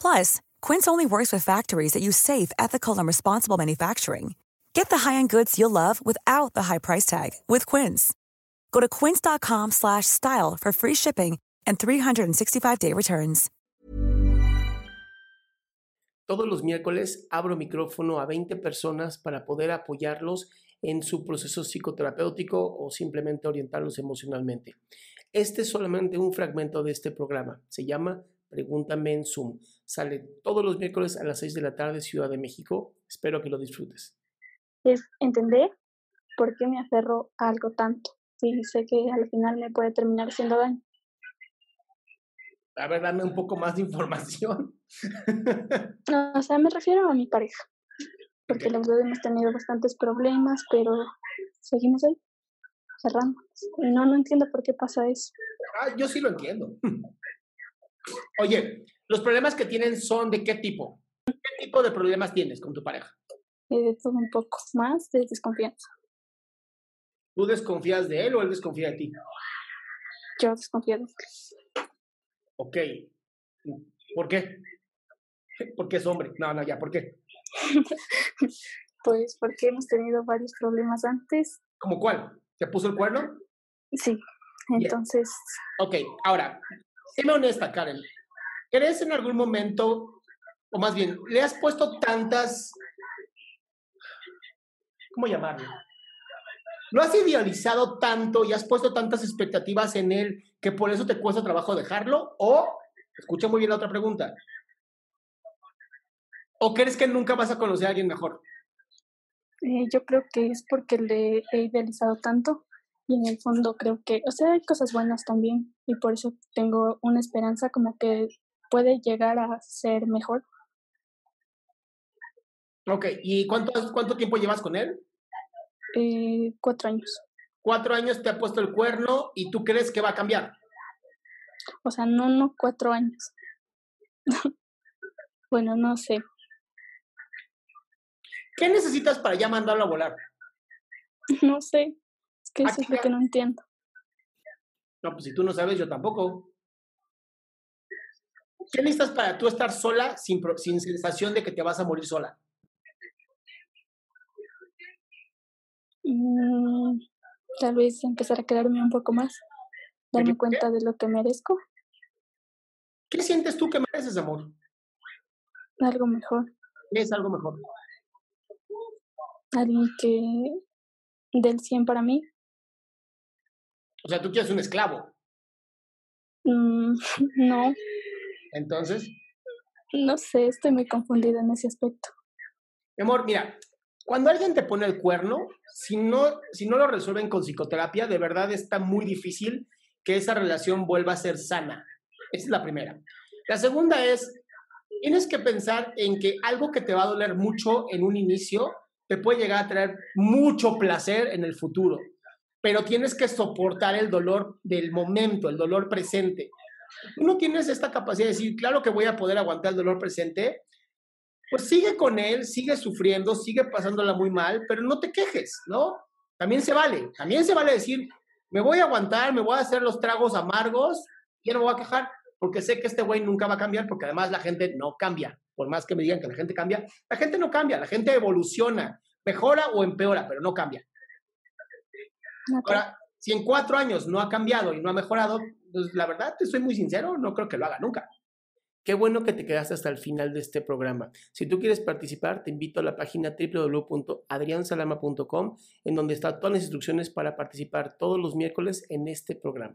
Plus, Quince only works with factories that use safe, ethical, and responsible manufacturing. Get the high-end goods you'll love without the high price tag with Quince. Go to quince.com slash style for free shipping and 365-day returns. Todos los miércoles abro micrófono a 20 personas para poder apoyarlos en su proceso psicoterapéutico o simplemente orientarlos emocionalmente. Este es solamente un fragmento de este programa. Se llama Pregúntame en Zoom. Sale todos los miércoles a las 6 de la tarde, Ciudad de México. Espero que lo disfrutes. Es entender por qué me aferro a algo tanto. Y sé que al final me puede terminar haciendo daño. A ver, dame un poco más de información. No, o sea, me refiero a mi pareja. Porque los dos hemos tenido bastantes problemas, pero seguimos ahí, cerrando. No, no entiendo por qué pasa eso. Ah, yo sí lo entiendo. Oye, ¿los problemas que tienen son de qué tipo? ¿Qué tipo de problemas tienes con tu pareja? De todo un poco más de desconfianza. ¿Tú desconfías de él o él desconfía de ti? Yo desconfío de él. Ok. ¿Por qué? Porque es hombre. No, no, ya, ¿por qué? Pues porque hemos tenido varios problemas antes. ¿Cómo cuál? ¿Te puso el cuerno? Sí, entonces Ok, ahora, séme honesta, Karen. ¿Crees en algún momento, o más bien, le has puesto tantas, ¿cómo llamarlo? ¿Lo has idealizado tanto y has puesto tantas expectativas en él que por eso te cuesta trabajo dejarlo? O, escucha muy bien la otra pregunta, ¿o crees que nunca vas a conocer a alguien mejor? eh, yo creo que es porque le he idealizado tanto y en el fondo creo que, o sea, hay cosas buenas también y por eso tengo una esperanza como que puede llegar a ser mejor. Ok, ¿y cuánto, cuánto tiempo llevas con él? Eh, cuatro años. Cuatro años te ha puesto el cuerno y tú crees que va a cambiar. O sea, no, no cuatro años. bueno, no sé. ¿Qué necesitas para ya mandarlo a volar? No sé. Que eso es lo que no entiendo. No, pues si tú no sabes, yo tampoco. ¿Qué necesitas para tú estar sola sin, pro- sin sensación de que te vas a morir sola? Mm, tal vez empezar a quedarme un poco más. Darme qué? cuenta de lo que merezco. ¿Qué sientes tú que mereces, amor? Algo mejor. ¿Qué es algo mejor? Alguien que del 100 para mí. O sea, tú quieres un esclavo. Mm, no, Entonces, no sé, estoy muy confundida en ese aspecto. mi amor, mira, cuando alguien te pone el cuerno, si no, si no lo resuelven con psicoterapia, de verdad está muy difícil que esa relación vuelva a ser sana. Esa es la primera. La segunda es, tienes que pensar en que algo que te va a doler mucho en un inicio te puede llegar a traer mucho placer en el futuro, pero tienes que soportar el dolor del momento, el dolor presente. Tú no tienes esta capacidad de decir, claro que voy a poder aguantar el dolor presente, pues sigue con él, sigue sufriendo, sigue pasándola muy mal, pero no te quejes, ¿no? También se vale, también se vale decir, me voy a aguantar, me voy a hacer los tragos amargos, y no me voy a quejar, porque sé que este güey nunca va a cambiar, porque además la gente no cambia, por más que me digan que la gente cambia, la gente no cambia, la gente evoluciona, mejora o empeora, pero no cambia. Ok. Ahora, si en cuatro años no ha cambiado y no ha mejorado, Entonces, la verdad, te soy muy sincero, no creo que lo haga nunca. Qué bueno que te quedaste hasta el final de este programa. Si tú quieres participar, te invito a la página www.adriansalama.com, en donde están todas las instrucciones para participar todos los miércoles en este programa.